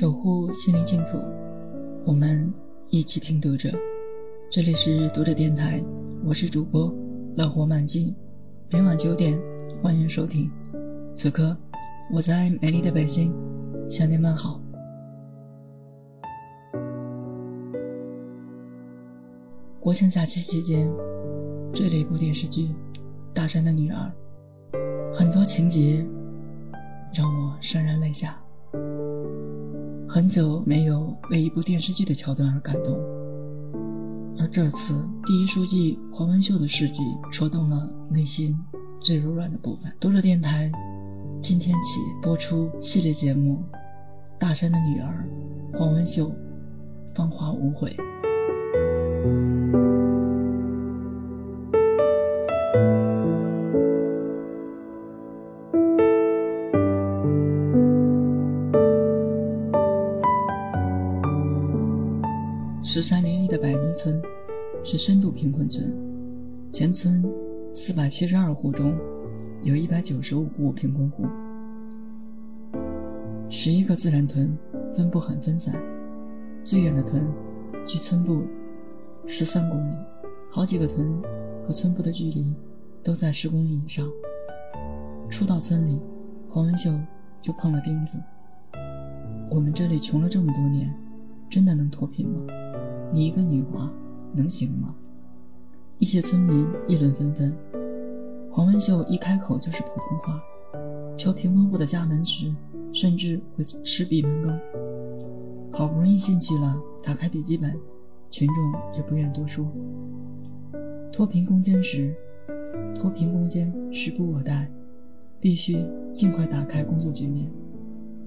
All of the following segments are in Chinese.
守护心灵净土，我们一起听读者。这里是读者电台，我是主播乐活满记，每晚九点欢迎收听。此刻我在美丽的北京向您问好。国庆假期期间追了一部电视剧《大山的女儿》，很多情节让我潸然泪下。很久没有为一部电视剧的桥段而感动，而这次第一书记黄文秀的事迹戳动了内心最柔软的部分。读者电台今天起播出系列节目《大山的女儿》，黄文秀，芳华无悔。十山林立的百泥村是深度贫困村，全村四百七十二户中有一百九十五户贫困户，十一个自然屯分布很分散，最远的屯距村部十三公里，好几个屯和村部的距离都在十公里以上。初到村里，黄文秀就碰了钉子：我们这里穷了这么多年，真的能脱贫吗？你一个女娃能行吗？一些村民议论纷纷。黄文秀一开口就是普通话，敲贫困户的家门时，甚至会吃闭门羹。好不容易进去了，打开笔记本，群众也不愿多说。脱贫攻坚时，脱贫攻坚时不我待，必须尽快打开工作局面。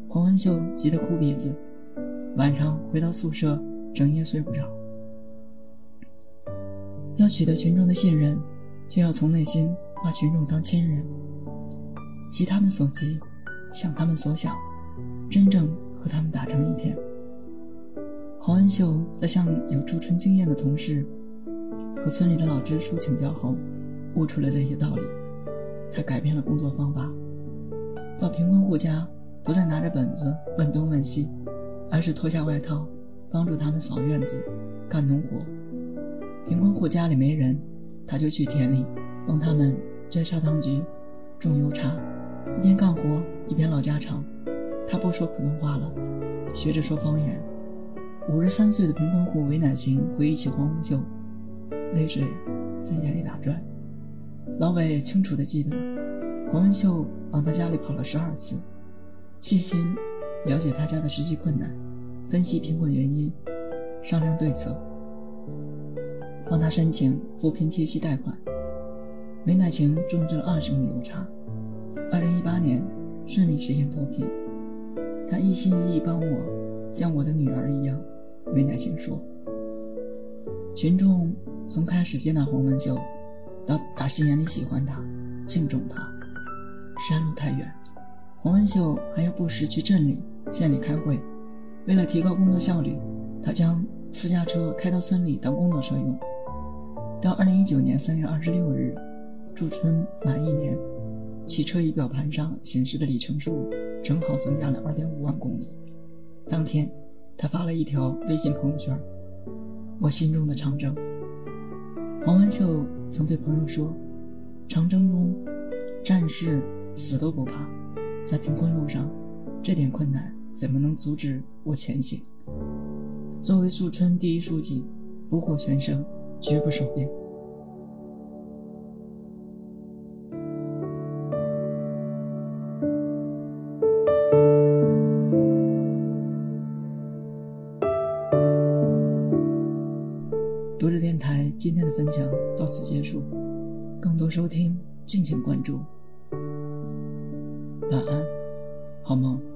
黄文秀急得哭鼻子，晚上回到宿舍。整夜睡不着。要取得群众的信任，就要从内心把群众当亲人，急他们所急，想他们所想，真正和他们打成一片。黄文秀在向有驻村经验的同事和村里的老支书请教后，悟出了这些道理。他改变了工作方法，到贫困户家不再拿着本子问东问西，而是脱下外套。帮助他们扫院子、干农活。贫困户家里没人，他就去田里帮他们摘砂糖橘、种油茶，一边干活一边唠家常。他不说普通话了，学着说方言。五十三岁的贫困户韦乃琴回忆起黄文秀，泪水在眼里打转。老韦清楚地记得，黄文秀往他家里跑了十二次，细心了解他家的实际困难。分析贫困原因，商量对策，帮他申请扶贫贴息贷款。梅乃晴种植了二十亩油茶，二零一八年顺利实现脱贫。他一心一意帮我，像我的女儿一样。梅乃晴说。群众从开始接纳黄文秀，到打心眼里喜欢他、敬重他。山路太远，黄文秀还要不时去镇里、县里开会。为了提高工作效率，他将私家车开到村里当工作车用。到二零一九年三月二十六日，驻村满一年，汽车仪表盘上显示的里程数正好增加了二点五万公里。当天，他发了一条微信朋友圈：“我心中的长征。”黄文秀曾对朋友说：“长征中，战士死都不怕，在贫困路上，这点困难。”怎么能阻止我前行？作为宿春第一书记，不惑全胜，绝不手硬。读者电台今天的分享到此结束，更多收听敬请关注。晚安，好梦。